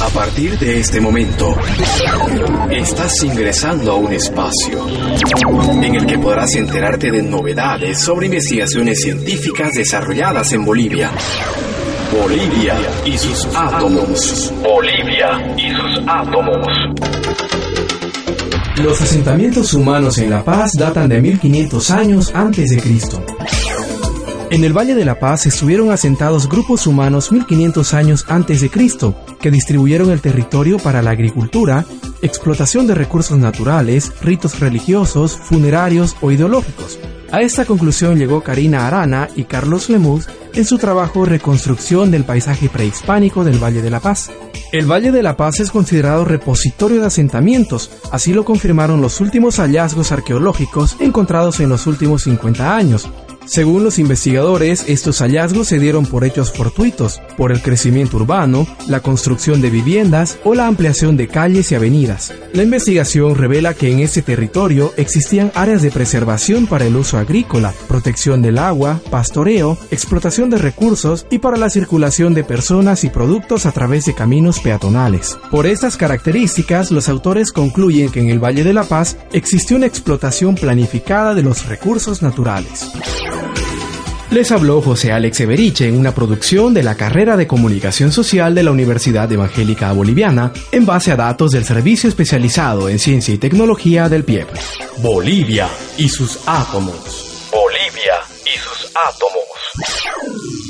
A partir de este momento, estás ingresando a un espacio en el que podrás enterarte de novedades sobre investigaciones científicas desarrolladas en Bolivia. Bolivia y sus átomos. Bolivia y sus átomos. Los asentamientos humanos en La Paz datan de 1500 años antes de Cristo. En el Valle de la Paz estuvieron asentados grupos humanos 1500 años antes de Cristo, que distribuyeron el territorio para la agricultura, explotación de recursos naturales, ritos religiosos, funerarios o ideológicos. A esta conclusión llegó Karina Arana y Carlos Lemus en su trabajo Reconstrucción del paisaje prehispánico del Valle de la Paz. El Valle de la Paz es considerado repositorio de asentamientos, así lo confirmaron los últimos hallazgos arqueológicos encontrados en los últimos 50 años, según los investigadores, estos hallazgos se dieron por hechos fortuitos, por el crecimiento urbano, la construcción de viviendas o la ampliación de calles y avenidas. La investigación revela que en este territorio existían áreas de preservación para el uso agrícola, protección del agua, pastoreo, explotación de recursos y para la circulación de personas y productos a través de caminos peatonales. Por estas características, los autores concluyen que en el Valle de la Paz existió una explotación planificada de los recursos naturales. Les habló José Alex Everiche en una producción de la carrera de Comunicación Social de la Universidad Evangélica Boliviana en base a datos del Servicio Especializado en Ciencia y Tecnología del PIEP. Bolivia y sus átomos. Bolivia y sus átomos.